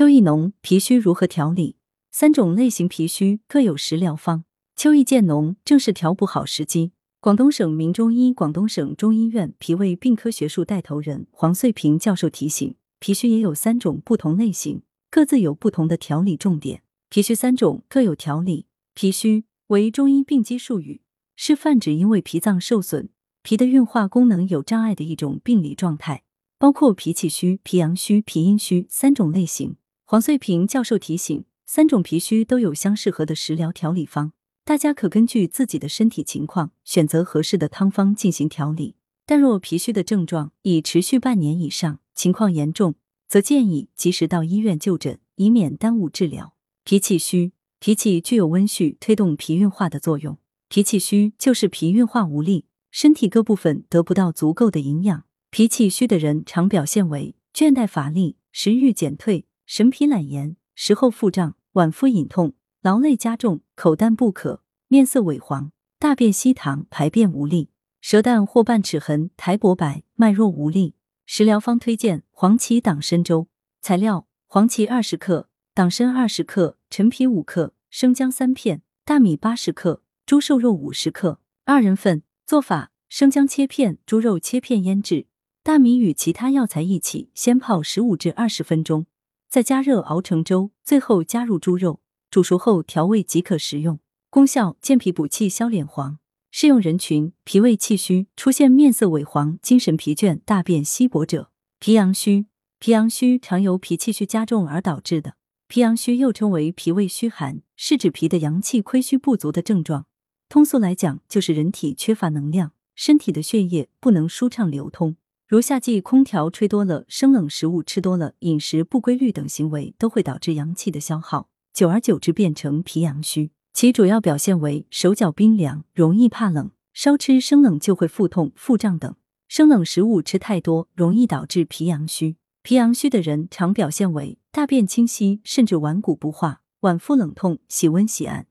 秋意浓，脾虚如何调理？三种类型脾虚各有食疗方。秋意渐浓，正是调补好时机。广东省名中医广东省中医院脾胃病科学术带头人黄穗平教授提醒，脾虚也有三种不同类型，各自有不同的调理重点。脾虚三种各有调理。脾虚为中医病机术语，是泛指因为脾脏受损、脾的运化功能有障碍的一种病理状态，包括脾气虚、脾阳虚、脾阴虚三种类型。黄穗平教授提醒，三种脾虚都有相适合的食疗调理方。大家可根据自己的身体情况选择合适的汤方进行调理。但若脾虚的症状已持续半年以上，情况严重，则建议及时到医院就诊，以免耽误治疗。脾气虚，脾气具有温煦、推动脾运化的作用。脾气虚就是脾运化无力，身体各部分得不到足够的营养。脾气虚的人常表现为倦怠乏力、食欲减退、神疲懒言、食后腹胀、脘腹隐痛。劳累加重，口淡不渴，面色萎黄，大便稀溏，排便无力，舌淡或半齿痕，苔薄白，脉弱无力。食疗方推荐黄芪党参粥。材料：黄芪二十克，党参二十克，陈皮五克，生姜三片，大米八十克，猪瘦肉五十克。二人份。做法：生姜切片，猪肉切片腌制，大米与其他药材一起先泡十五至二十分钟，再加热熬成粥，最后加入猪肉。煮熟后调味即可食用。功效：健脾补气、消脸黄。适用人群：脾胃气虚，出现面色萎黄、精神疲倦、大便稀薄者。脾阳虚，脾阳虚常由脾气虚加重而导致的。脾阳虚又称为脾胃虚寒，是指脾的阳气亏虚不足的症状。通俗来讲，就是人体缺乏能量，身体的血液不能舒畅流通。如夏季空调吹多了、生冷食物吃多了、饮食不规律等行为，都会导致阳气的消耗。久而久之变成脾阳虚，其主要表现为手脚冰凉，容易怕冷，稍吃生冷就会腹痛、腹胀等。生冷食物吃太多，容易导致脾阳虚。脾阳虚的人常表现为大便清晰，甚至顽固不化，脘腹冷痛，喜温喜暗，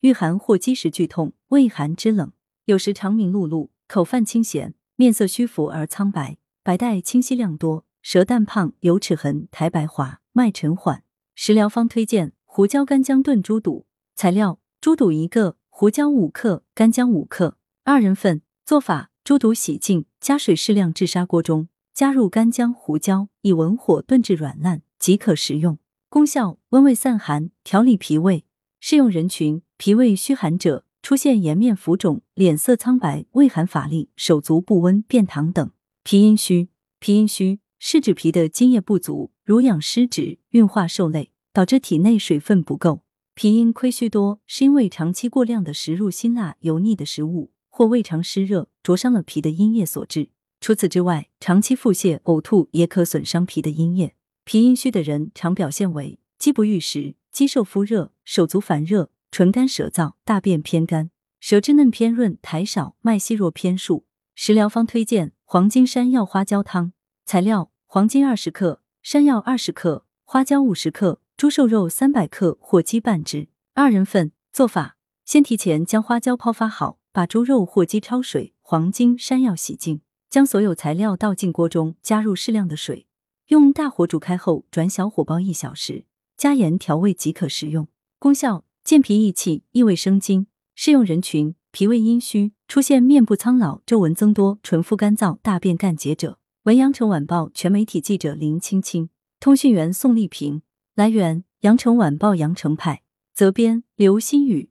遇寒或积食剧痛，畏寒肢冷，有时肠鸣露露，口泛清咸，面色虚浮而苍白，白带清晰亮多，舌淡胖，有齿痕，苔白滑，脉沉缓。食疗方推荐。胡椒干姜炖猪肚，材料：猪肚一个，胡椒五克，干姜五克，二人份。做法：猪肚洗净，加水适量至砂锅中，加入干姜、胡椒，以文火炖至软烂即可食用。功效：温胃散寒，调理脾胃。适用人群：脾胃虚寒者，出现颜面浮肿、脸色苍白、畏寒乏力、手足不温、便溏等。脾阴虚，脾阴虚是指脾的津液不足，濡养失职，运化受累。导致体内水分不够，脾阴亏虚多，是因为长期过量的食入辛辣油腻的食物，或胃肠湿热灼伤了脾的阴液所致。除此之外，长期腹泻、呕吐也可损伤脾的阴液。脾阴虚的人常表现为饥不欲食、肌瘦肤热、手足烦热、唇干舌燥、大便偏干、舌质嫩偏润、苔少、脉细弱偏数。食疗方推荐黄金山药花椒汤。材料：黄金二十克，山药二十克，花椒五十克。猪瘦肉三百克或鸡半只，二人份。做法：先提前将花椒泡发好，把猪肉或鸡焯水，黄金、山药洗净，将所有材料倒进锅中，加入适量的水，用大火煮开后转小火煲一小时，加盐调味即可食用。功效：健脾益气，益胃生津。适用人群：脾胃阴虚，出现面部苍老、皱纹增多、唇肤干燥、大便干结者。文阳城晚报全媒体记者林青青，通讯员宋丽萍。来源：阳城晚报阳城派，责编：刘新宇。